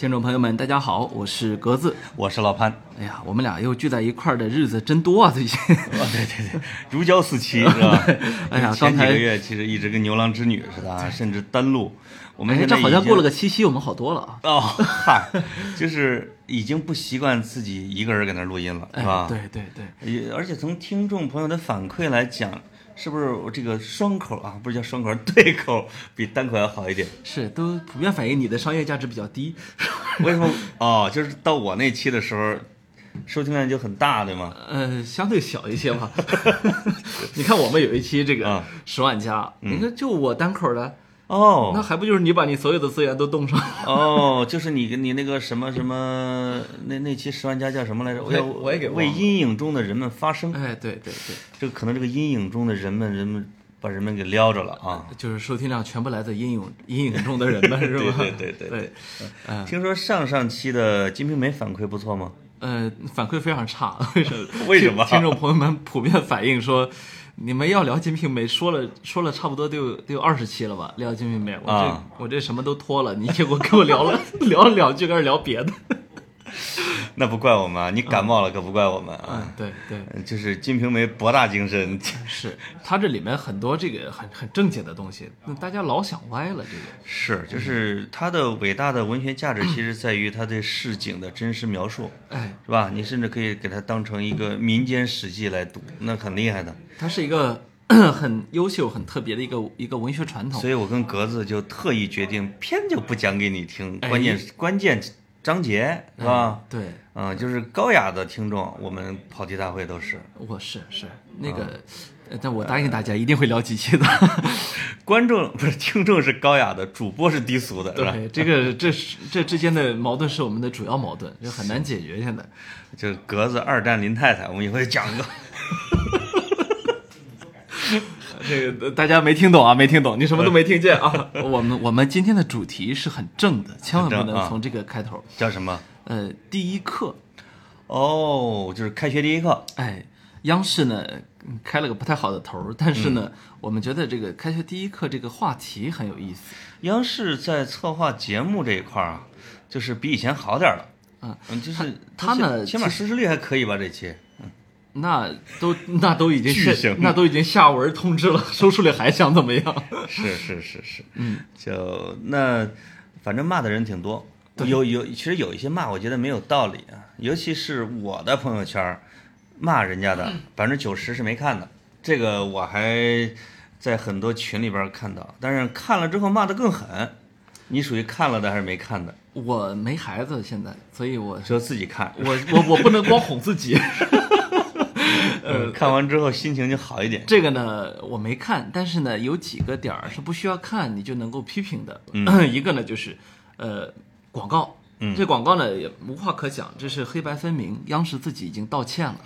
听众朋友们，大家好，我是格子，我是老潘。哎呀，我们俩又聚在一块儿的日子真多啊！最近，对对对，如胶似漆，是吧？哎呀，前几个月其实一直跟牛郎织女似的，啊，甚至单录。我们现在这好像过了个七夕，我们好多了啊！哦，嗨，就是已经不习惯自己一个人搁那录音了，是吧？对对对，而且从听众朋友的反馈来讲。是不是我这个双口啊？不是叫双口，对口比单口要好一点。是，都普遍反映你的商业价值比较低。为什么？哦，就是到我那期的时候，收听量就很大，对吗？呃，相对小一些吧。你看我们有一期这个十万加，你看就我单口的。哦，那还不就是你把你所有的资源都冻上？哦，就是你你那个什么什么那那期十万加叫什么来着？我也我也给为阴影中的人们发声。哎，对对对，这个可能这个阴影中的人们，人们把人们给撩着了啊！就是收听量全部来自阴影阴影中的人们，是吧？对对对对。嗯，听说上上期的《金瓶梅》反馈不错吗？呃，反馈非常差，为什么？为什么？听众朋友们普遍反映说。你们要聊《金瓶梅》，说了说了差不多得有得有二十期了吧？聊《金瓶梅》，我这我这什么都脱了，你结果跟我聊了 聊了两句，开始聊别的。那不怪我们啊，你感冒了可不怪我们啊。对对，就是《金瓶梅》博大精深，是它这里面很多这个很很正经的东西，那大家老想歪了。这个是，就是它的伟大的文学价值，其实在于它对市井的真实描述，哎，是吧？你甚至可以给它当成一个民间史记来读，那很厉害的。它是一个 很优秀、很特别的一个一个文学传统。所以我跟格子就特意决定，偏就不讲给你听，关键关键。张杰是吧？对，嗯，就是高雅的听众，我们跑题大会都是。我是是那个，但我答应大家一定会聊几期的。观众不是听众是高雅的，主播是低俗的，对，这个这是这之间的矛盾是我们的主要矛盾，就很难解决。现在 就格子二战林太太，我们以后讲一个。这个大家没听懂啊，没听懂，你什么都没听见啊。我们我们今天的主题是很正的，千万不能从这个开头。叫什么？呃，第一课。哦，就是开学第一课。哎，央视呢开了个不太好的头，但是呢，我们觉得这个开学第一课这个话题很有意思。央视在策划节目这一块啊，就是比以前好点了。嗯嗯，就是他呢，起码收视率还可以吧？这期。那都那都已经下那都已经下文通知了，收视率还想怎么样？是是是是，嗯，就那反正骂的人挺多，有有其实有一些骂，我觉得没有道理啊，尤其是我的朋友圈骂人家的百分之九十是没看的，这个我还在很多群里边看到，但是看了之后骂的更狠。你属于看了的还是没看的？我没孩子现在，所以我就自己看，我我我不能光哄自己。呃，看完之后心情就好一点。这个呢，我没看，但是呢，有几个点儿是不需要看你就能够批评的。一个呢就是，呃，广告。嗯，这广告呢也无话可讲，这是黑白分明。央视自己已经道歉了。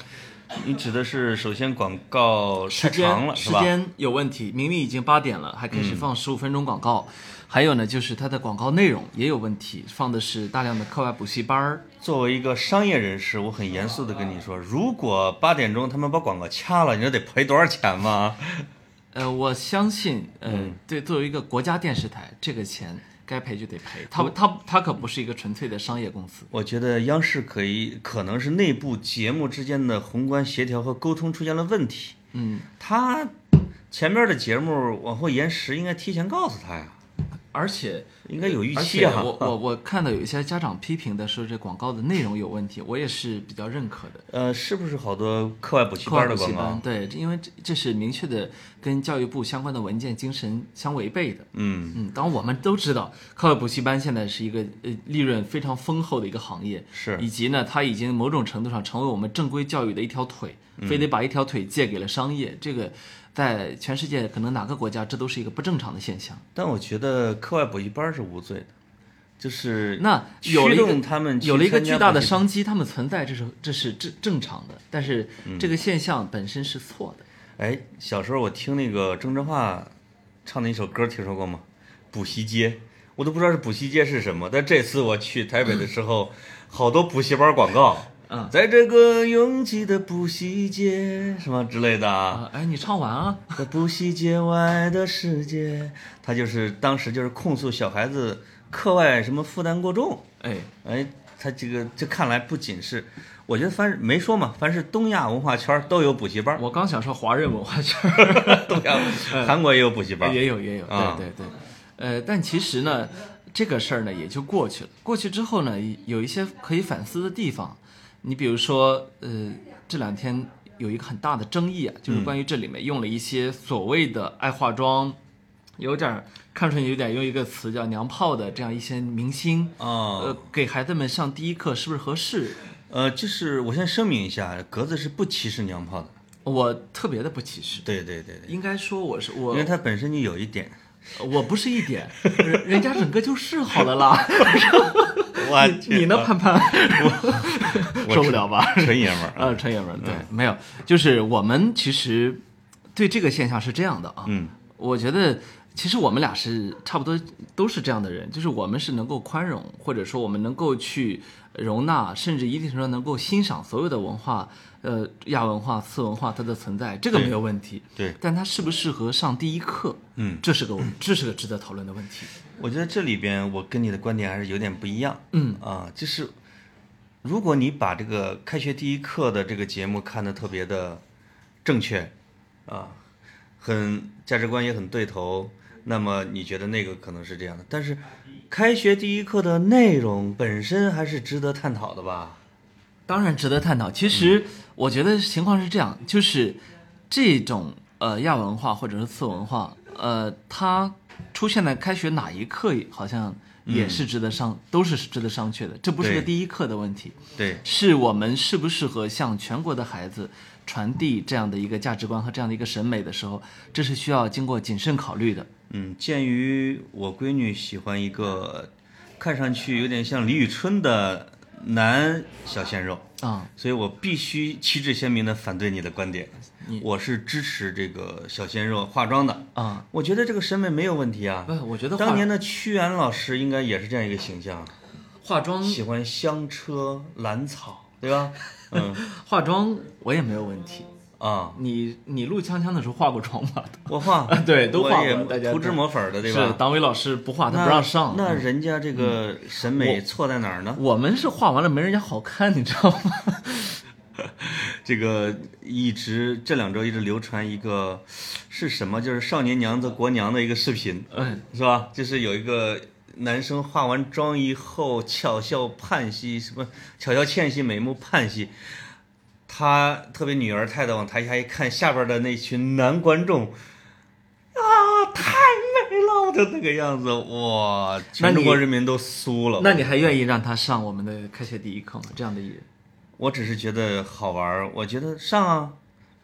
你指的是首先广告太长了，时间有问题，明明已经八点了，还开始放十五分钟广告。还有呢，就是它的广告内容也有问题，放的是大量的课外补习班儿。作为一个商业人士，我很严肃的跟你说，如果八点钟他们把广告掐了，你说得赔多少钱吗？呃，我相信，呃，对，作为一个国家电视台，这个钱该赔就得赔。他他他可不是一个纯粹的商业公司。我觉得央视可以，可能是内部节目之间的宏观协调和沟通出现了问题。嗯，他前面的节目往后延时，应该提前告诉他呀。而且应该有预期啊！我我我看到有一些家长批评的说这广告的内容有问题，我也是比较认可的。呃，是不是好多课外补习班的广告？对，因为这这是明确的跟教育部相关的文件精神相违背的。嗯嗯，当然我们都知道，课外补习班现在是一个呃利润非常丰厚的一个行业，是以及呢，它已经某种程度上成为我们正规教育的一条腿，非得把一条腿借给了商业，这个。在全世界，可能哪个国家这都是一个不正常的现象。但我觉得课外补习班是无罪的，就是那有了驱一个动他们有了一个巨大的商机，他们存在，这是这是正正常的，但是嗯这个现象本身是错的。哎，小时候我听那个郑智化唱的一首歌，听说过吗？补习街，我都不知道是补习街是什么。但这次我去台北的时候，好多补习班广告，嗯。在这个拥挤的补习街什么之类的啊，啊，哎，你唱完啊？在补习街外的世界，他就是当时就是控诉小孩子课外什么负担过重。哎，哎，他这个这看来不仅是，我觉得凡是没说嘛，凡是东亚文化圈都有补习班，我刚想说华人文化圈儿。东亚韩国也有补习班，也有也有，啊。对对对，呃，但其实呢，这个事儿呢也就过去了。过去之后呢，有一些可以反思的地方。你比如说，呃，这两天有一个很大的争议啊，就是关于这里面用了一些所谓的爱化妆，有点儿看出去有点用一个词叫“娘炮”的这样一些明星，啊，呃，给孩子们上第一课是不是合适？呃，就是我先声明一下，格子是不歧视娘炮的，我特别的不歧视，对对对对，应该说我是我因为他本身就有一点，我不是一点，人人家整个就是好了啦。我你你呢，盼盼？受不了吧？纯爷们儿，啊，纯爷们儿，对，没有，就是我们其实对这个现象是这样的啊，嗯，我觉得其实我们俩是差不多都是这样的人，就是我们是能够宽容，或者说我们能够去容纳，甚至一定程度上能够欣赏所有的文化，呃，亚文化、次文化它的存在，这个没有问题。对，但它适不适合上第一课，嗯，这是个这是个值得讨论的问题。我觉得这里边我跟你的观点还是有点不一样，嗯啊，就是如果你把这个开学第一课的这个节目看得特别的正确，啊，很价值观也很对头，那么你觉得那个可能是这样的，但是开学第一课的内容本身还是值得探讨的吧？当然值得探讨。其嗯实我觉得情况是这样，就是这种呃亚文化或者是次文化，呃，它出现在开学哪一课，好像也是值得商，都是值得商榷的。这不是个第一课的问题，对，是我们适不适合向全国的孩子传递这样的一个价值观和这样的一个审美的时候，这是需要经过谨慎考虑的。嗯，鉴于我闺女喜欢一个看上去有点像李宇春的男小鲜肉。啊、所以我必须旗帜鲜明地反对你的观点。我是支持这个小鲜肉化妆的，啊、我觉得这个审美没有问题啊。不，我觉得当年的屈原老师应该也是这样一个形象，化妆喜欢香车兰草，对吧？嗯化妆我也没有问题。啊，你你录锵锵的时候化过妆吗？我化，对都化过大家涂脂抹粉的，对吧是？党委老师不化，他不让上。嗯那人家这个审美错在哪儿呢？我们是化完了没人家好看，你知道吗？这个一直这两周一直流传一个是什么？就是少年娘子国娘的一个视频，嗯，是吧？就是有一个男生化完妆以后巧笑盼兮，什么巧笑倩兮，美目盼兮。他特别女儿态的往台下一看，下边的那群男观众，啊，太美了，就那个样子，哇，全中国人民都酥了。那你还愿意让他上我们的开学第一课吗？这样的艺人，我只是觉得好玩儿，我觉得上啊，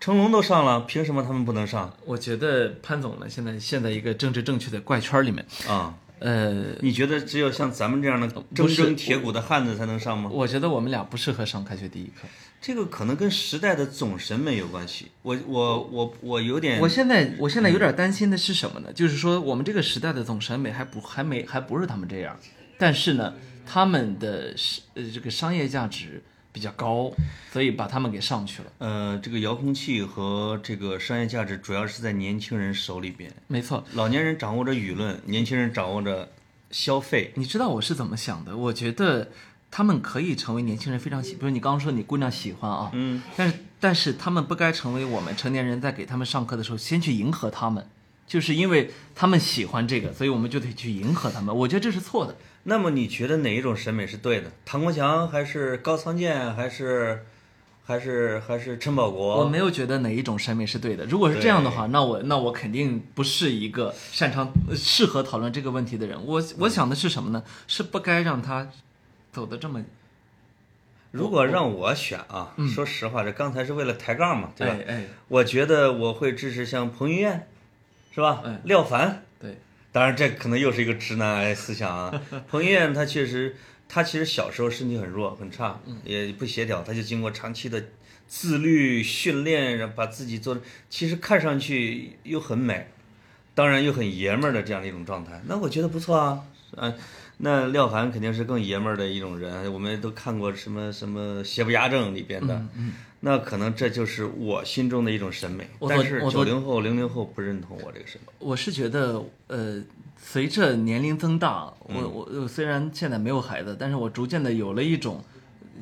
成龙都上了，凭什么他们不能上我觉得潘总呢，现在陷在一个政治正确的怪圈里面，啊？呃，你觉得只有像咱们这样的铮铮铁骨的汉子才能上吗？我觉得我们俩不适合上开学第一课。这个可能跟时代的总审美有关系。我我我我有点我现在我现在有点担心的是什么呢？就是说我们这个时代的总审美还不还没还不是他们这样，但是呢，他们的是呃这个商业价值比较高，所以把他们给上去了。呃，这个遥控器和这个商业价值主要是在年轻人手里边，没错，老年人掌握着舆论，年轻人掌握着消费。你知道我是怎么想的？我觉得他们可以成为年轻人非常喜，比如你刚刚说你姑娘喜欢啊，嗯，但是但是他们不该成为我们成年人在给他们上课的时候先去迎合他们，就是因为他们喜欢这个，所以我们就得去迎合他们。我觉得这是错的。那么你觉得哪一种审美是对的？唐国强还是高仓健还是还是还是陈宝国？我没有觉得哪一种审美是对的。如果是这样的话，那我那我肯定不是一个擅长、呃适合讨论这个问题的人。我我想的是什么呢？是不该让他走的这么如果让我选啊，说实话，这刚才是为了抬杠嘛，对吧？哎哎，我觉得我会支持像彭于晏，是吧？哎廖凡，对，当然，这可能又是一个直男癌思想啊。彭于晏他确实，他其实小时候身体很弱很差，也不协调，他就经过长期的自律训练，然后把自己做的，其实看上去又很美，当然又很爷们儿的这样的一种状态。那我觉得不错啊，嗯、那廖凡肯定是更爷们儿的一种人，我们都看过什么什么邪不压正里边的，那可能这就是我心中的一种审美。但是我九零后、零零后不认同我这个审美。我是觉得，呃，随着年龄增大，我我虽然现在没有孩子，但是我逐渐的有了一种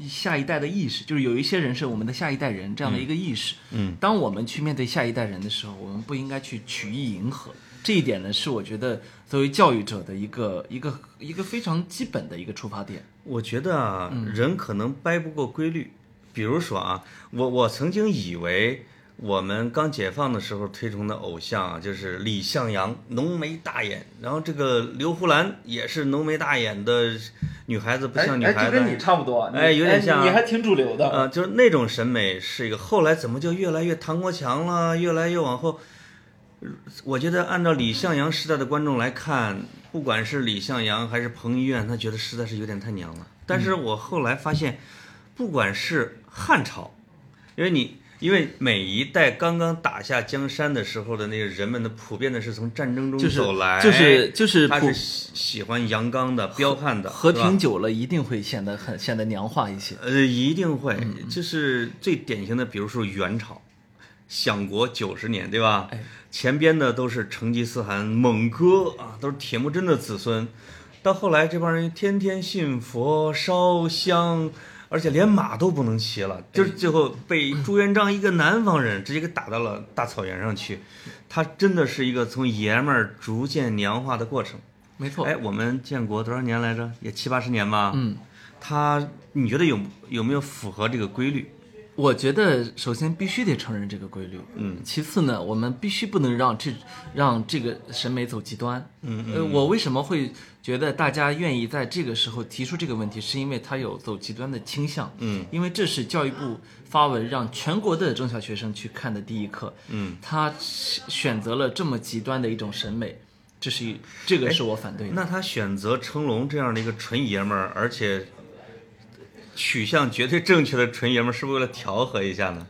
下一代的意识，就是有一些人是我们的下一代人这样的一个意识。嗯，当我们去面对下一代人的时候，我们不应该去曲意迎合。这一点呢，是我觉得作为教育者的一个一个一个非常基本的一个出发点。我觉得啊，人可能掰不过规律。比如说啊，我我曾经以为我们刚解放的时候推崇的偶像啊，就是李向阳，浓眉大眼，然后这个刘胡兰也是浓眉大眼的女孩子，不像女孩子。我跟你差不多，哎有点像啊你还挺主流的。呃，就是那种审美是一个，后来怎么就越来越唐国强了，越来越往后。我觉得按照李向阳时代的观众来看，不管是李向阳还是彭于晏，他觉得实在是有点太娘了。但是我后来发现，不管是汉朝，因为你因为每一代刚刚打下江山的时候的那个人们的普遍的是从战争中走来，就是就是普他是喜喜欢阳刚的、彪悍的，和平久了一定会显得很显得娘化一些。呃，一定会，嗯就是最典型的，比如说元朝，享国九十年，对吧？哎前边的都是成吉思汗蒙哥啊，都是铁木真的子孙。到后来，这帮人天天信佛烧香，而且连马都不能骑了，就是最后被朱元璋一个南方人直接给打到了大草原上去。他真的是一个从爷们儿逐渐娘化的过程。没错，哎，我们建国多少年来着？也七八十年吧。嗯，他你觉得有有没有符合这个规律？我觉得首先必须得承认这个规律，嗯，其次呢，我们必须不能让这让这个审美走极端，嗯呃，我为什么会觉得大家愿意在这个时候提出这个问题，是因为他有走极端的倾向，嗯，因为这是教育部发文让全国的中小学生去看的第一课，嗯，他选择了这么极端的一种审美，这是一这个是我反对的。那他选择成龙这样的一个纯爷们儿，而且取向绝对正确的纯爷们儿，是不是为了调和一下呢？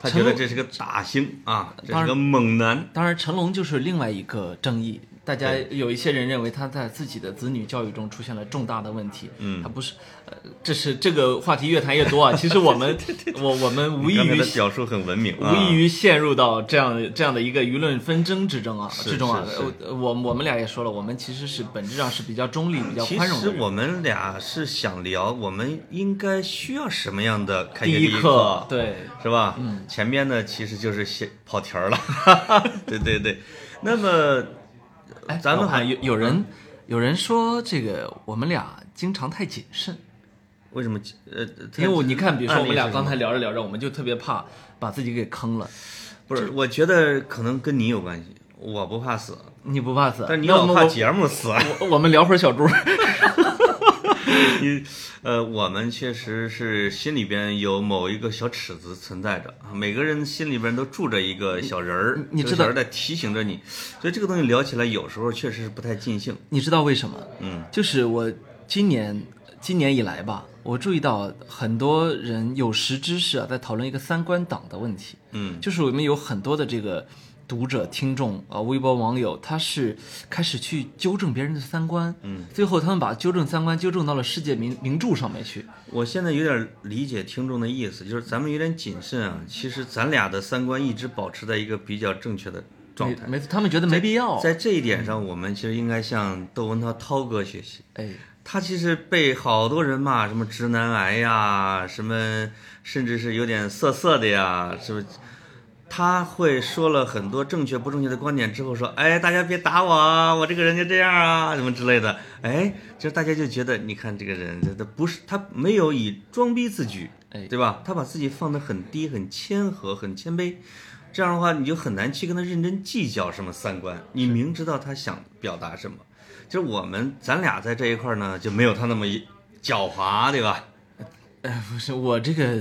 他觉得这是个大星啊，这是个猛男。当然，成龙就是另外一个争议。大家有一些人认为他在自己的子女教育中出现了重大的问题。嗯他不是，呃，这是这个话题越谈越多啊。其实我们我我们无异于你刚才的表述很文明啊，无异于陷入到这样这样的一个舆论纷争之中啊是之中啊我我们俩也说了，我们其实是本质上是比较中立、比较宽容的人。实我们俩是想聊，我们应该需要什么样的开学第一课课，，对，是吧？嗯，前面呢其实就是写跑题儿了，对对对。那么哎，咱们还有有人有人说这个我们俩经常太谨慎。为什么呃？因为我你看，比如说我们俩刚才聊着聊着，我们就特别怕把自己给坑了。不是，我觉得可能跟你有关系。我不怕死，你不怕死，但是你老怕节目死。我我们聊会儿小猪。你呃，我们确实是心里边有某一个小尺子存在着啊，每个人心里边都住着一个小人儿，你知道这个小人在提醒着你，所以这个东西聊起来有时候确实是不太尽兴。你知道为什么？嗯，就是我今年今年以来吧，我注意到很多人有识之士啊，在讨论一个三观党的问题。嗯，就是我们有很多的这个读者、听众啊、微博网友，他是开始去纠正别人的三观，嗯，最后他们把纠正三观纠正到了世界名名著上面去。我现在有点理解听众的意思，就是咱们有点谨慎啊。其实咱俩的三观一直保持在一个比较正确的状态。没没，他们觉得没必要。在这一点上，我们其实应该向窦文涛涛哥学习。哎，他其实被好多人骂，什么直男癌呀，什么甚至是有点色色的呀，是不是？他会说了很多正确不正确的观点之后说，哎，大家别打我啊，我这个人就这样啊，什么之类的。哎，就大家就觉得，你看这个人，他不是他没有以装逼自居，哎对吧？他把自己放得很低，很谦和，很谦卑。这样的话，你就很难去跟他认真计较什么三观。你明知道他想表达什么，就是我们咱俩在这一块儿呢，就没有他那么一狡猾，对吧？哎，不是我这个，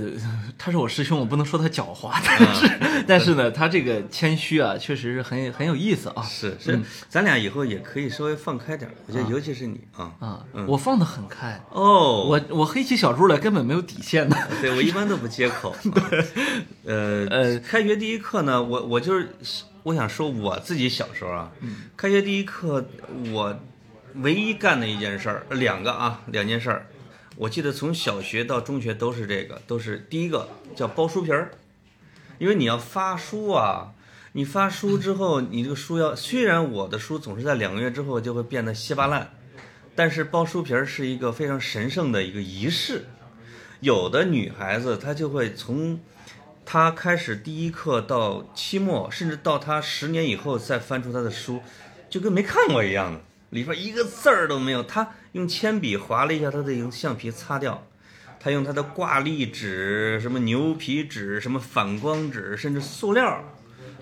他是我师兄，我不能说他狡猾，但是、但是呢，他这个谦虚啊，确实是很很有意思啊。是是，咱俩以后也可以稍微放开点儿，我觉得尤其是你啊。啊，我放得很开，哦，我我黑起小猪来根本没有底线的。对我一般都不接口。对，呃呃开学第一课呢，我我就是我想说我自己小时候啊，开学第一课我唯一干的一件事儿，两个啊，两件事儿。我记得从小学到中学都是这个，都是第一个叫包书皮儿，因为你要发书啊，你发书之后，你这个书要虽然我的书总是在两个月之后就会变得稀巴烂，但是包书皮儿是一个非常神圣的一个仪式。有的女孩子她就会从她开始第一课到期末，甚至到她十年以后再翻出她的书，就跟没看过一样的，里边一个字儿都没有。他用铅笔划了一下他的用橡皮擦掉，他用他的挂历纸、什么牛皮纸、什么反光纸，甚至塑料。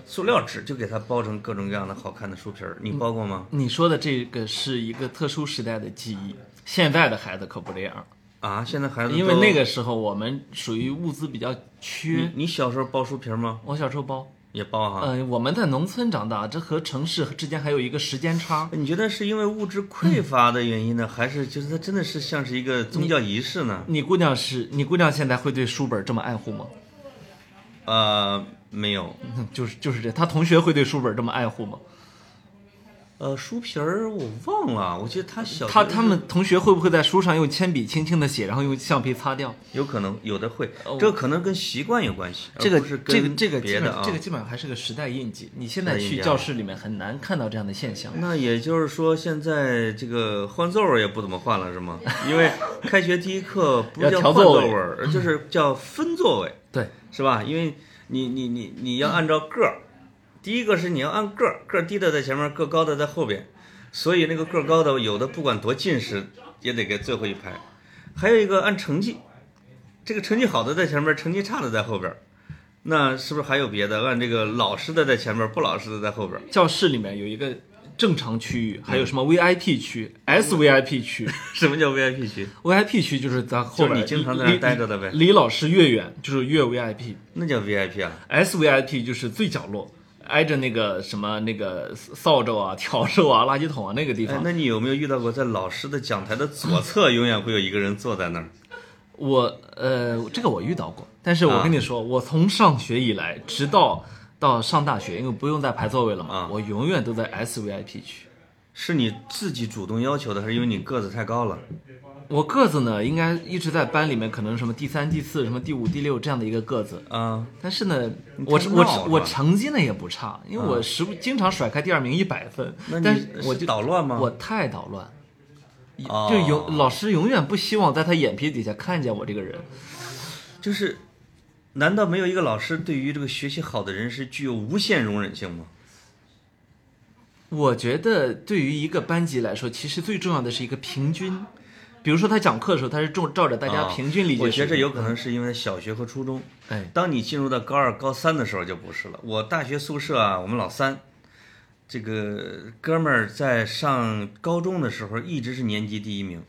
塑料纸就给它包成各种各样的好看的书皮儿，你包过吗？你说的这个是一个特殊时代的记忆，现在的孩子可不这样，啊，现在孩子因为那个时候我们属于物资比较缺你。你小时候包书皮儿吗？我小时候包，也包哈。嗯、我们在农村长大，这和城市之间还有一个时间差。你觉得是因为物质匮乏的原因呢，还是就是它真的是像是一个宗教仪式呢？你姑娘是你姑娘现在会对书本这么爱护吗？呃，没有。嗯就是就是这，她同学会对书本这么爱护吗？呃，书皮儿我忘了，我记得他小他他们同学会不会在书上用铅笔轻轻的写，然后用橡皮擦掉？有可能有的会，哦这个可能跟习惯有关系，这个是这个这个别的啊。这个基本上还是个时代印记。你现在去教室里面很难看到这样的现象。那也就是说，现在这个换座位也不怎么换了，是吗？因为开学第一课不是叫换座位就是叫分座位。对，是吧？因为你你你你要按照个儿，第一个是你要按个儿，个儿低的在前面，个儿高的在后边，所以那个个儿高的有的不管多近视也得给最后一排。还有一个按成绩，这个成绩好的在前面，成绩差的在后边。那是不是还有别的？按这个老实的在前面，不老实的在后边。教室里面有一个正常区域，还有什么 VIP 区、SVIP 区。什么叫 VIP 区？VIP 区就是在后边，就你经常在那儿待着的呗离离老师越远就是越 VIP。那叫 VIP 啊？SVIP 就是最角落，挨着那个什么那个扫帚啊、笤帚啊、垃圾桶啊那个地哎方。，那你有没有遇到过，在老师的讲台的左侧永远会有一个人坐在那儿？我呃，这个我遇到过，但是我跟你说，我从上学以来，直到到上大学，因为不用再排座位了嘛，啊我永远都在 SVIP 区。是你自己主动要求的，还是因为你个子太高了？我个子呢，应该一直在班里面，可能什么第三、第四、什么第五、第六这样的一个个子。啊，但是呢，你我我我成绩呢也不差，因为我时不经常甩开第二名一百分那，但你是我就捣乱吗？我太捣乱，哦就永老师永远不希望在他眼皮底下看见我这个人。就是，难道没有一个老师对于这个学习好的人是具有无限容忍性吗？我觉得对于一个班级来说，其实最重要的是一个平均。比如说他讲课的时候，他是照照着大家啊平均理解、我觉得这有可能。是因为小学和初中，哎，当你进入到高二、高三的时候就不是了。我大学宿舍啊，我们老三，这个哥们儿在上高中的时候一直是年级第一名，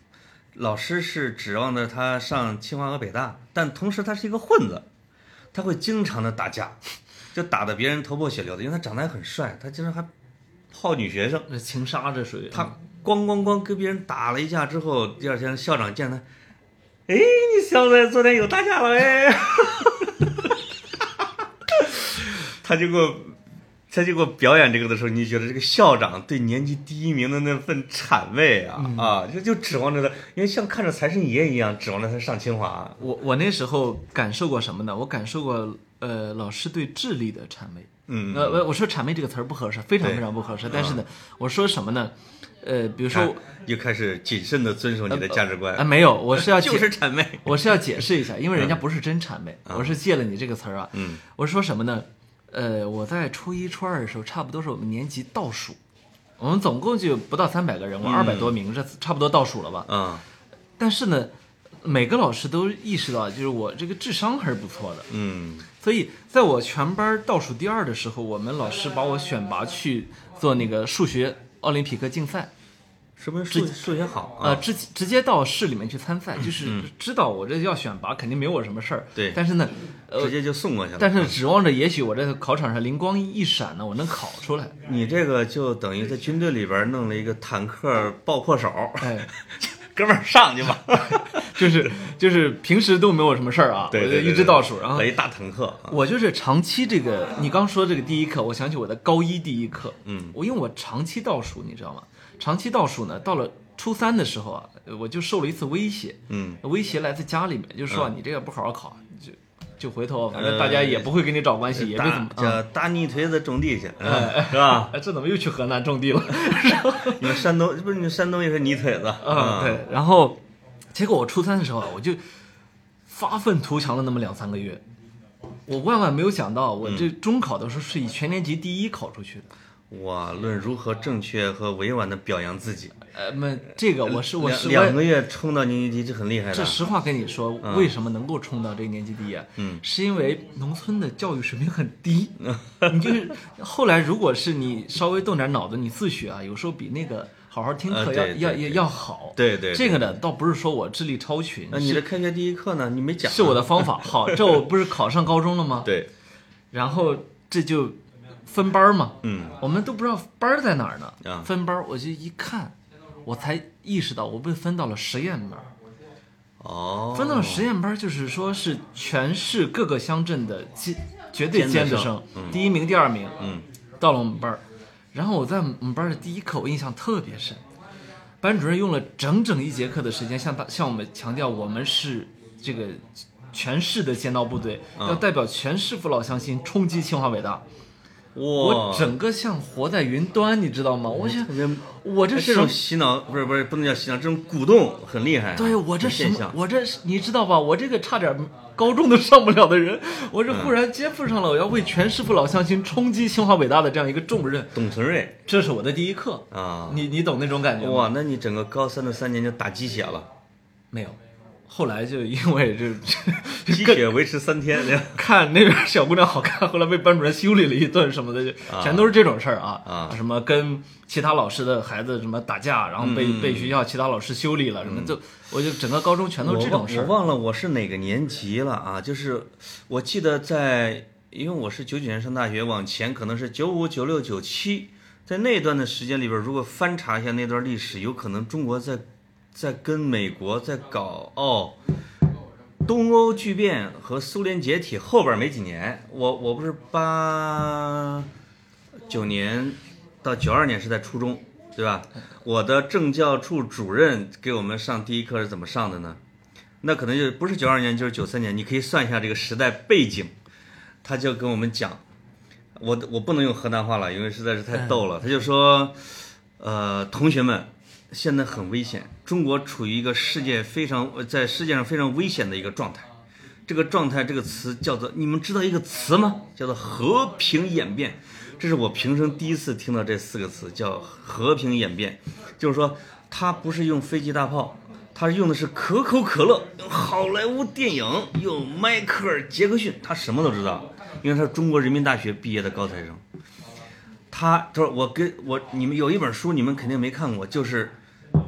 老师是指望着他上清华和北大，但同时他是一个混子，他会经常的打架，就打得别人头破血流的，因为他长得还很帅，他经常还泡女学生。这情杀这属于他咣咣咣跟别人打了一架之后，第二天校长见他，哎，你小子昨天又打架了哎，他就给我，他就给我表演这个的时候，你就觉得这个校长对年级第一名的那份谄媚啊、啊，就就指望着他，因为像看着财神爷一样，指望着他上清华。我我那时候感受过什么呢？我感受过呃老师对智力的谄媚。嗯，呃，我我说谄媚这个词儿不合适，非常非常不合适。但是呢，我说什么呢？呃，比如说又开始谨慎的遵守你的价值观，啊，没有，我是要 就解是谄媚。我是要解释一下，因为人家不是真谄媚，我是借了你这个词儿啊。嗯，我说什么呢？呃，我在初一、初二的时候，差不多是我们年级倒数，我们总共就不到三百个人，我二百多名，这差不多倒数了吧？嗯但是呢，每个老师都意识到，就是我这个智商还是不错的，嗯所以在我全班倒数第二的时候，我们老师把我选拔去做那个数学奥林匹克竞赛。是不是数数学好啊？呃，直直接到市里面去参赛，就是知道我这要选拔，肯定没我什么事儿。对但是呢，呃直，接就送过去了。但是指望着也许我这考场上灵光一闪呢，我能考出来。你这个就等于在军队里边弄了一个坦克爆破手，哎，哥们儿上去吧。就是就是平时都没有什么事儿啊，我就一直倒数，然后来一大腾克啊。我就是长期这个，你刚说这个第一课，我想起我的高一第一课，嗯，我因为我长期倒数，你知道吗？长期倒数呢，到了初三的时候啊，我就受了一次威胁，嗯，威胁来自家里面，就说、嗯你这个不好好考，就就回头反正大家也不会给你找关系，也没怎么大。泥腿子种地去，是吧？哎，这怎么又去河南种地了？你们山东不是你们山东也是泥腿子啊，对。然后，结果我初三的时候啊，我就发愤图强了那么两三个月。我万万没有想到，我这中考的时候是以全年级第一考出去的。哇，论如何正确和委婉的表扬自己，呃，那这个我是我是我两两个月冲到年级第一，这很厉害的。这实话跟你说，为什么能够冲到这个年级第一啊？嗯，是因为农村的教育水平很低。你就是后来，如果是你稍微动点脑子，你自学啊，有时候比那个好好听课要、要要要好。对对对这个呢，倒不是说我智力超群，那你是的开学第一课呢？你没讲啊，是我的方法。好，这我不是考上高中了吗？对，然后这就分班嘛，嗯，我们都不知道班在哪儿呢。啊分班，我就一看，我才意识到我被分到了实验班儿。哦，分到了实验班，就是说是全市各个乡镇的尖绝对尖子生第一名、第二名，嗯，到了我们班儿。然后我在我们班儿的第一课，我印象特别深，班主任用了整整一节课的时间向他向我们强调，我们是这个全市的尖刀部队，嗯要代表全市父老乡亲冲击清华北大。哇，我整个像活在云端，你知道吗？我想我这什哎这种洗脑不是不是不能叫洗脑，这种鼓动很厉害啊。对我这什么现？，我这你知道吧？我这个差点高中都上不了的人，我这忽然肩负上了我要为全师傅老乡亲冲击清华北大的这样一个重任，董存瑞这是我的第一课。啊，你你懂那种感觉吗？哇，那你整个高三的三年就打鸡血了，没有，后来就因为这 鸡血维持三天，看那边小姑娘好看，后来被班主任修理了一顿什么的，就全都是这种事儿啊。啊。什么跟其他老师的孩子什么打架，然后被、嗯。被学校其他老师修理了，什么就我就整个高中全都是这种事儿。我忘我忘了我是哪个年级了啊？就是我记得在，因为我是九九年上大学，往前可能是九五、九六、九七，在那段的时间里边，如果翻查一下那段历史，有可能中国在在跟美国在搞哦。东欧巨变和苏联解体后边没几年，我我不是八九年到九二年是在初中，对吧？我的政教处主任给我们上第一课是怎么上的呢？那可能就不是九二年就是九三年，你可以算一下这个时代背景。他就跟我们讲，我我不能用河南话了，因为实在是太逗了。他就说，呃，同学们，现在很危险，中国处于一个世界非常在世界上非常危险的一个状态。这个状态这个词叫做，你们知道一个词吗？叫做和平演变。这是我平生第一次听到这四个词，叫和平演变。就是说，他不是用飞机大炮，他用的是可口可乐，用好莱坞电影，用迈克尔·杰克逊，他什么都知道，因为他是中国人民大学毕业的高材生。他他说我跟我你们有一本书你们肯定没看过，就是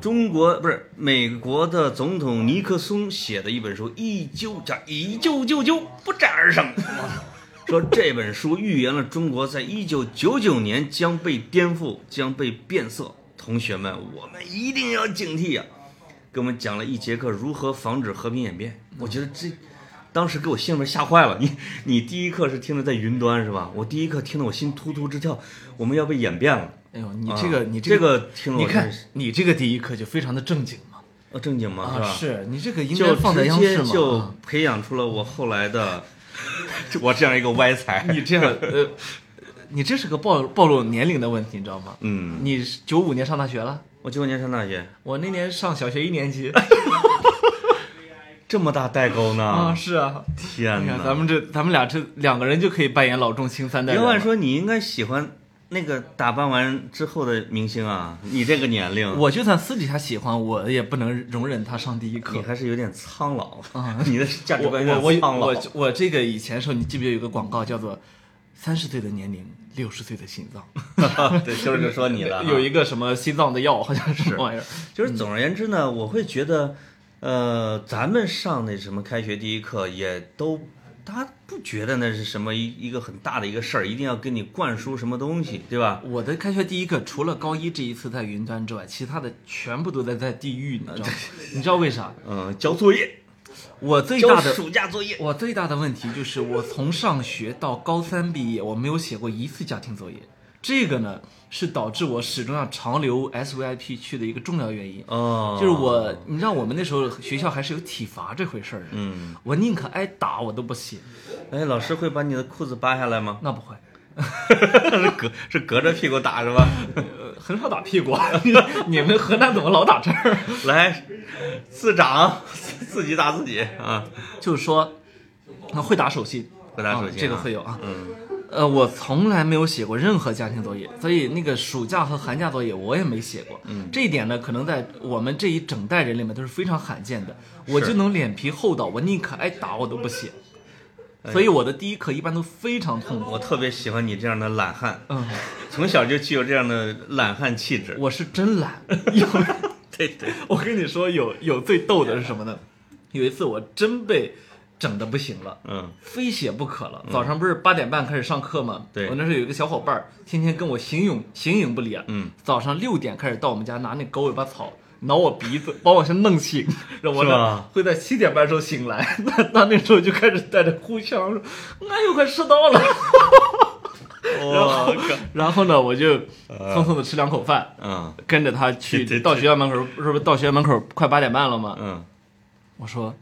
中国不是美国的总统尼克松写的一本书，一九加一九九九不战而胜。说这本书预言了中国在一九九九年将被颠覆，将被变色。同学们，我们一定要警惕啊、给我们讲了一节课如何防止和平演变。我觉得这当时给我心里面吓坏了。你你第一课是听的在云端是吧？我第一课听得我心突突直跳，我们要被演变了。哎呦，你这个、啊你这个，个听了你看你这个第一课就非常的正经嘛。呃正经吗？是啊，吧？是你这个应该放在直央视嘛。接就啊培养出了我后来的 我这样一个歪才。你这样呃，你这是个暴暴露年龄的问题，你知道吗？嗯，你九五年上大学了，我九五年上大学，我那年上小学一年级 这么大代沟呢？啊，是啊。天哪！咱们这咱们俩这两个人就可以扮演老中青三代人了。别按说你应该喜欢那个打扮完之后的明星啊，你这个年龄，我就算私底下喜欢，我也不能容忍他上第一课你。还是有点苍老啊 你的价值观有我苍老。我我这个以前时候，你记不记得有个广告叫做三十岁的年龄，六十岁的心脏，对，就是说你了。有一个什么心脏的药，好像是什么玩意儿。就是总而言之呢，我会觉得，呃，咱们上那什么开学第一课也都，大家不觉得那是什么一一个很大的一个事儿，一定要跟你灌输什么东西，对吧？我的开学第一课，除了高一这一次在云端之外，其他的全部都在在地狱，你知道吗？你知道为啥？嗯，交作业，我最交大的暑假作业。我最大的问题就是，我从上学到高三毕业，我没有写过一次家庭作业。这个呢，是导致我始终要长留 SVIP 去的一个重要原因。哦，就是我，你知道我们那时候学校还是有体罚这回事儿的。嗯，我宁可挨打，我都不写。哎，老师会把你的裤子扒下来吗？那不会，是 隔是隔着屁股打是吧？呃，很少打屁股。你们河南怎么老打这儿？来，自长自己打自己啊，就是说，会打手心，会打手心啊啊这个会有啊。嗯，呃，我从来没有写过任何家庭作业，所以那个暑假和寒假作业我也没写过。嗯，这一点呢，可能在我们这一整代人里面都是非常罕见的。我就能脸皮厚到我宁可挨打我都不写，所以我的第一课一般都非常痛苦。我特别喜欢你这样的懒汉，嗯，从小就具有这样的懒汉气质。我是真懒。有，对对，我跟你说，有有最逗的是什么呢？有一次我真被整的不行了。嗯非写不可了。早上不是八点半开始上课吗？对我那时候有一个小伙伴儿，天天跟我形影形影不离啊。嗯，早上六点开始到我们家拿那狗尾巴草挠我鼻子，把我先弄醒，让我呢会在七点半时候醒来。那那那时候就开始带着哭腔说：“俺又快迟到了。然后，然后呢，我就匆匆的吃两口饭，嗯跟着他去到学校门口，是不是到学校门口快八点半了吗？嗯，我说，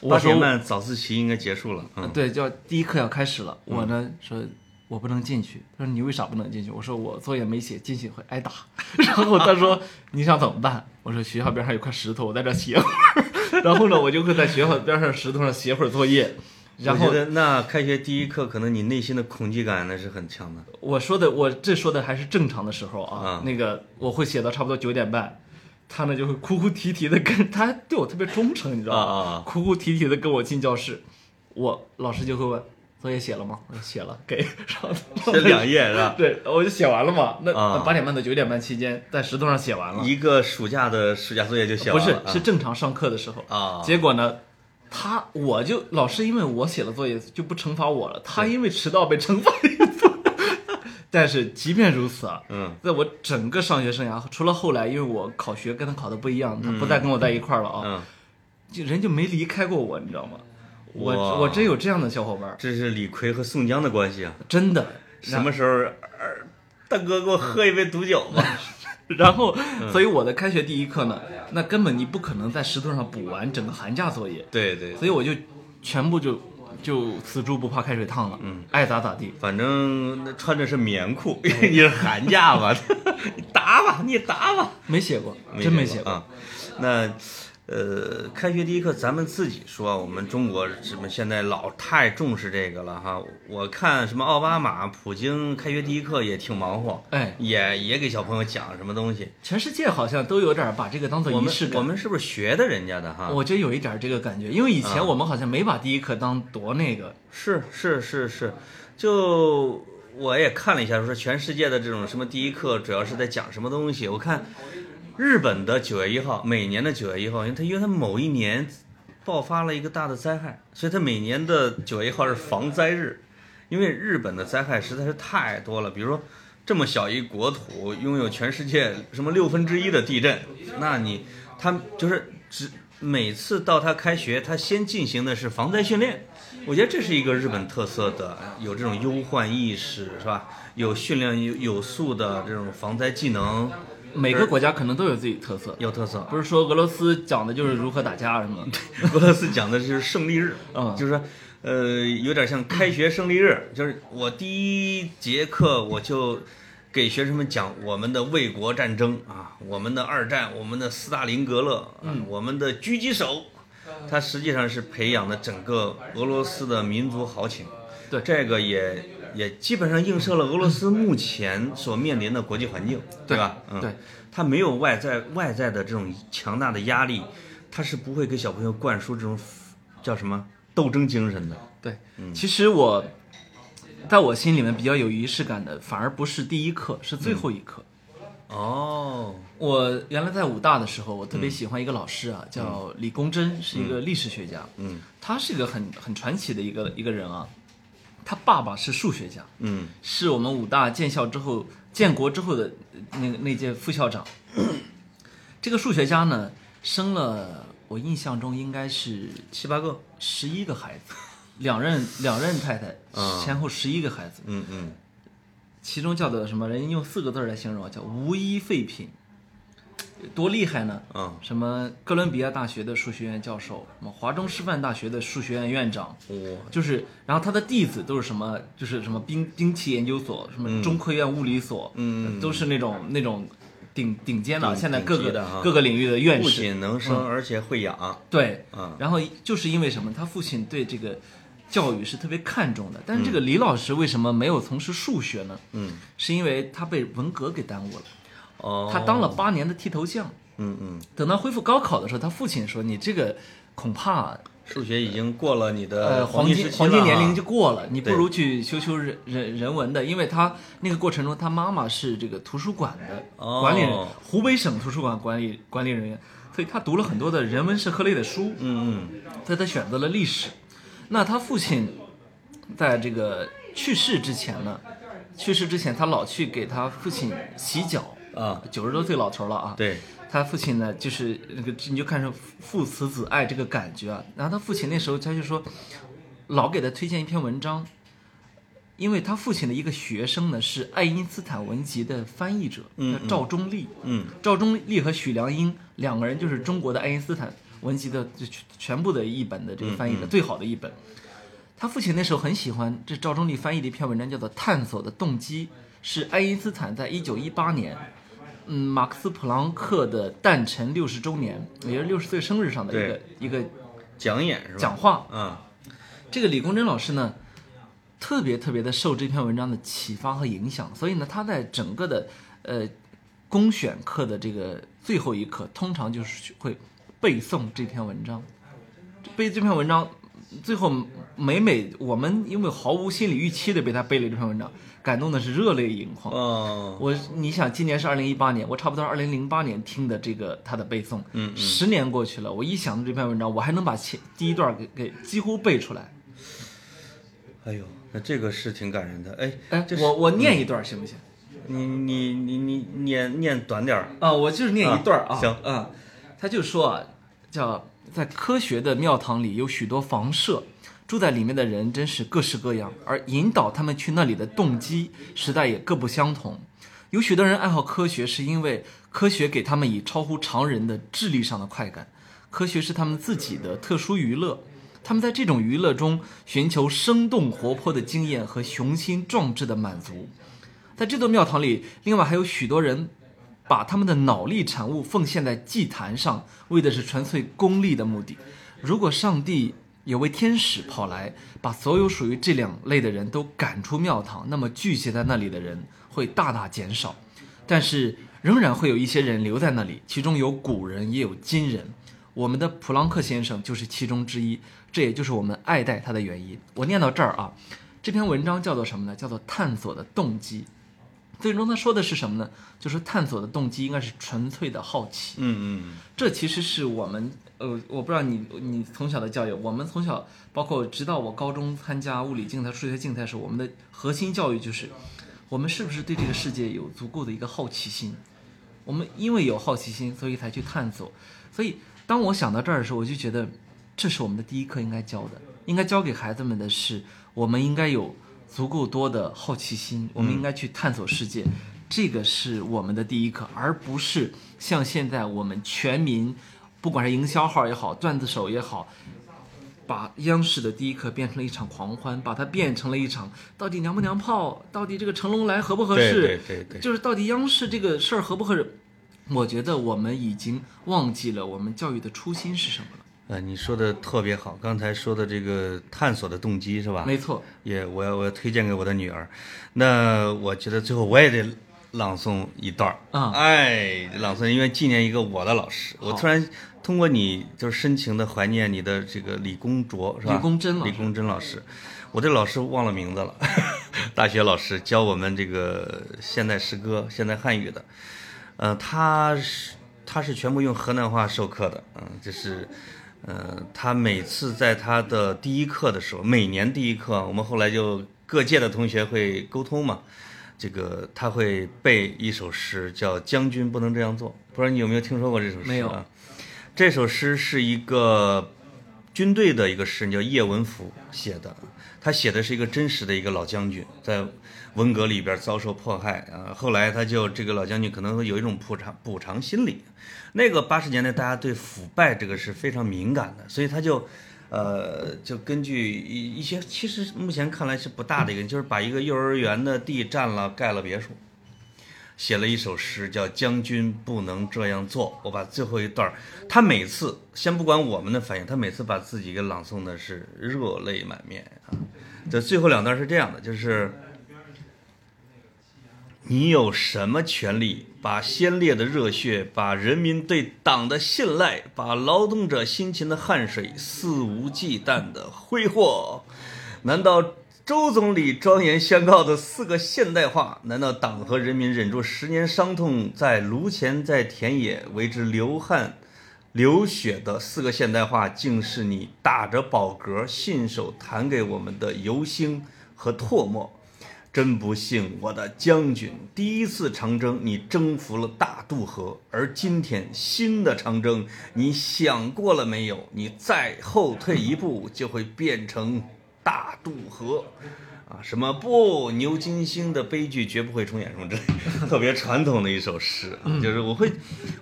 我半早自习应该结束了。嗯，对，叫第一课要开始了。我呢说，我不能进去。他说你为啥不能进去？我说我作业没写，进去会挨打。然后他说你想怎么办？我说学校边上有块石头，我在这写会儿。然后呢，我就会在学校边上石头上写会儿作业。然后我觉得那开学第一课，可能你内心的恐惧感那是很强的。我说的，我这说的还是正常的时候啊。啊那个我会写到差不多九点半，他呢就会哭哭啼啼的跟他对我特别忠诚，你知道吗？哭哭啼啼的跟我进教室，我老师就会问作业写了吗？我说写了，给。然后这两页是吧？对，我就写完了嘛。那啊八点半到九点半期间，在石头上写完了。一个暑假的暑假作业就写不是完了。，是正常上课的时候。啊，结果呢，他我就老师因为我写了作业就不惩罚我了，他因为迟到被惩罚了一次。但是即便如此啊，嗯在我整个上学生涯，除了后来因为我考学跟他考的不一样，他不再跟我在一块儿了啊，嗯，就人就没离开过我，你知道吗？我我真有这样的小伙伴儿，这是李逵和宋江的关系啊。真的。什么时候，二大哥给我喝一杯毒酒吧？然后，嗯所以我的开学第一课呢，那根本你不可能在石头上补完整个寒假作业，对对，所以我就全部就就死猪不怕开水烫了，嗯，爱咋咋地。反正那穿的是棉裤，你是寒假吧？你打吧，你打吧。没写过，真没写过。啊。那呃，开学第一课，咱们自己说，我们中国什么现在老太重视这个了哈。我看什么奥巴马、普京开学第一课也挺忙活，哎，也也给小朋友讲什么东西。全世界好像都有点把这个当做仪式感。我们是不是学的人家的哈？我觉得有一点这个感觉，因为以前啊我们好像没把第一课当多那个。是是是是，就我也看了一下，说全世界的这种什么第一课主要是在讲什么东西。我看日本的九月一号，每年的九月一号，因为它因为它某一年爆发了一个大的灾害，所以它每年的九月一号是防灾日。因为日本的灾害实在是太多了，比如说这么小一国土，拥有全世界什么六分之一的地震，那你他就是只每次到他开学，他先进行的是防灾训练。我觉得这是一个日本特色的，有这种忧患意识，是吧？有训练有有素的这种防灾技能，每个国家可能都有自己特色，有特色。不是说俄罗斯讲的就是如何打架什么？俄罗斯讲的就是胜利日，嗯就是说，呃，有点像开学胜利日，就是我第一节课我就给学生们讲我们的卫国战争啊，我们的二战，我们的斯大林格勒，啊、我们的狙击手，它实际上是培养的整个俄罗斯的民族豪情。对这个也也基本上映射了俄罗斯目前所面临的国际环境，对吧？嗯，对，它没有外在外在的这种强大的压力，他是不会给小朋友灌输这种叫什么斗争精神的。对，嗯其实我在我心里面比较有仪式感的，反而不是第一课，是最后一课。哦，我原来在武大的时候，我特别喜欢一个老师啊，叫李公真，是一个历史学家。嗯他是一个很很传奇的一个一个人啊。他爸爸是数学家，嗯是我们武大建校之后建国之后的那个那届副校长。这个数学家呢，生了我印象中应该是七八个，十一个孩子，两任两任太太，嗯前后十一个孩子，嗯嗯其中叫做什么？人家用四个字来形容啊，叫无一废品，多厉害呢？嗯，什么哥伦比亚大学的数学院教授，什么华中师范大学的数学院院长，哇，就是，然后他的弟子都是什么？就是什么兵兵器研究所，什么中科院物理所，嗯都是那种那种顶顶尖的，现在各个各个领域的院士不士。仅能生，而且会养。对，嗯然后就是因为什么？他父亲对这个教育是特别看重的，但是这个李老师为什么没有从事数学呢？嗯，是因为他被文革给耽误了，哦，他当了八年的剃头匠。嗯嗯，等到恢复高考的时候，他父亲说：“你这个恐怕数学已经过了你的呃黄金黄金年龄就过了，你不如去修修人人人文的，因为他那个过程中，他妈妈是这个图书馆的哦。管理人，湖北省图书馆管理管理人员，所以他读了很多的人文社科类的书，嗯嗯。所以他选择了历史。那他父亲在这个去世之前呢，去世之前他老去给他父亲洗脚，嗯啊，九十多岁老头了啊，对，他父亲呢，就是那个你就看出父慈子爱这个感觉啊。然后他父亲那时候他就说，老给他推荐一篇文章，因为他父亲的一个学生呢是爱因斯坦文集的翻译者，嗯叫赵中立。嗯赵中立和许良英两个人就是中国的爱因斯坦文集的就全全部的一本的这个翻译的最好的一本。他父亲那时候很喜欢这赵中立翻译的一篇文章，叫做《探索的动机》，是爱因斯坦在一九一八年，嗯，马克思普朗克的诞辰六十周年，也是六十岁生日上的一个一个讲演是吧？讲话。嗯。这个李公真老师呢，特别特别的受这篇文章的启发和影响，所以呢，他在整个的呃公选课的这个最后一课，通常就是会背诵这篇文章，背这篇文章，最后每每我们因为毫无心理预期的被他背了这篇文章，感动的是热泪盈眶。哦，我你想，今年是二零一八年，我差不多二零零八年听的这个他的背诵，十年过去了，我一想到这篇文章，我还能把前第一段给给几乎背出来。哎呦，那这个是挺感人的。哎哎我我念一段行不行？你你你你念念短点儿。啊，我就是念一段啊。啊行啊，他就说啊，叫在科学的庙堂里有许多房舍，住在里面的人真是各式各样，而引导他们去那里的动机实在也各不相同。有许多人爱好科学，是因为科学给他们以超乎常人的智力上的快感，科学是他们自己的特殊娱乐。他们在这种娱乐中寻求生动活泼的经验和雄心壮志的满足。在这座庙堂里，另外还有许多人把他们的脑力产物奉献在祭坛上，为的是纯粹功利的目的。如果上帝有位天使跑来，把所有属于这两类的人都赶出庙堂，那么聚集在那里的人会大大减少。但是仍然会有一些人留在那里，其中有古人，也有今人。我们的普朗克先生就是其中之一，这也就是我们爱戴他的原因。我念到这儿啊，这篇文章叫做什么呢？叫做《探索的动机》。最终他说的是什么呢？就是探索的动机应该是纯粹的好奇。嗯嗯这其实是我们呃，我不知道你你从小的教育，我们从小包括直到我高中参加物理竞赛、数学竞赛时，我们的核心教育就是，我们是不是对这个世界有足够的一个好奇心？我们因为有好奇心，所以才去探索。所以当我想到这儿的时候，我就觉得这是我们的第一课应该教的，应该教给孩子们的是，我们应该有足够多的好奇心，我们应该去探索世界。这个是我们的第一课，而不是像现在我们全民，不管是营销号也好，段子手也好，把央视的第一课变成了一场狂欢，把它变成了一场到底娘不娘炮，到底这个成龙来合不合适，对对对对就是到底央视这个事儿合不合适。我觉得我们已经忘记了我们教育的初心是什么了。呃，你说的特别好，刚才说的这个探索的动机是吧？没错，也我要我要推荐给我的女儿。那我觉得最后我也得朗诵一段儿啊哎，朗诵，因为纪念一个我的老师。我突然通过你就是深情的怀念你的这个李公卓是吧？李公真老师李公真老师，我这老师忘了名字了，大学老师教我们这个现代诗歌、现代汉语的，呃，他是他是全部用河南话授课的，嗯，就是，呃，他每次在他的第一课的时候，每年第一课，我们后来就各界的同学会沟通嘛，这个他会背一首诗，叫《将军不能这样做》，不知道你有没有听说过这首诗、啊？没有。这首诗是一个军队的一个诗人，叫叶文福写的。他写的是一个真实的一个老将军，在文革里边遭受迫害啊。后来他就这个老将军可能会有一种补偿补偿心理。那个八十年代大家对腐败这个是非常敏感的，所以他就呃就根据一一些其实目前看来是不大的一个，就是把一个幼儿园的地占了盖了别墅。写了一首诗，叫《将军不能这样做》。我把最后一段，他每次先不管我们的反应，他每次把自己给朗诵的是热泪满面啊。这最后两段是这样的，就是你有什么权利把先烈的热血，把人民对党的信赖，把劳动者辛勤的汗水肆无忌惮的挥霍？难道？周总理庄严宣告的四个现代化，难道党和人民忍住十年伤痛，在炉前在田野为之流汗、流血的四个现代化，竟是你打着饱嗝信手弹给我们的油星和唾沫？真不幸，我的将军！第一次长征，你征服了大渡河，而今天新的长征，你想过了没有？你再后退一步，就会变成。大渡河，啊，什么不牛金星的悲剧绝不会重演，什么之类，特别传统的一首诗，就是我会，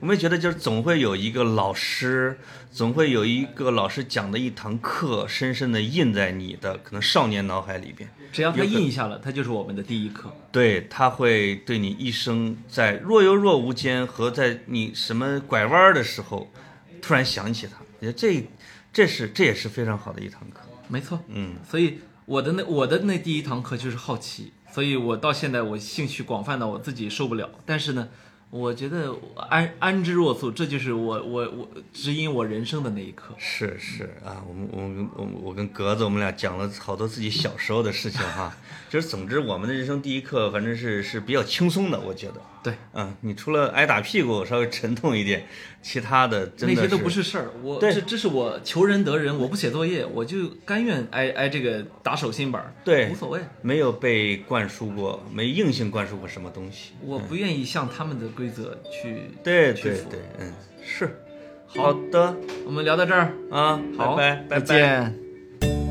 我会觉得就是总会有一个老师，总会有一个老师讲的一堂课，深深的印在你的可能少年脑海里边。只要他印下了，他就是我们的第一课。对，他会对你一生在若有若无间和在你什么拐弯的时候，突然想起他，我觉得这这是这也是非常好的一堂课。没错，嗯，所以我的那我的那第一堂课就是好奇，所以我到现在我兴趣广泛到我自己受不了。但是呢，我觉得安安之若素，这就是我我我指引我人生的那一刻。是是啊，我们我们我我跟格子我们俩讲了好多自己小时候的事情哈，就是总之我们的人生第一课反正是是比较轻松的，我觉得。对，嗯，你除了挨打屁股稍微沉痛一点，其他的真的那些都不是事儿。我对这这是我求人得人，我不写作业，我就甘愿挨挨这个打手心板儿，对无所谓。没有被灌输过，没硬性灌输过什么东西。我不愿意向他们的规则去对对对，嗯，是。好好的我们聊到这儿，啊，好，拜拜拜拜。再见。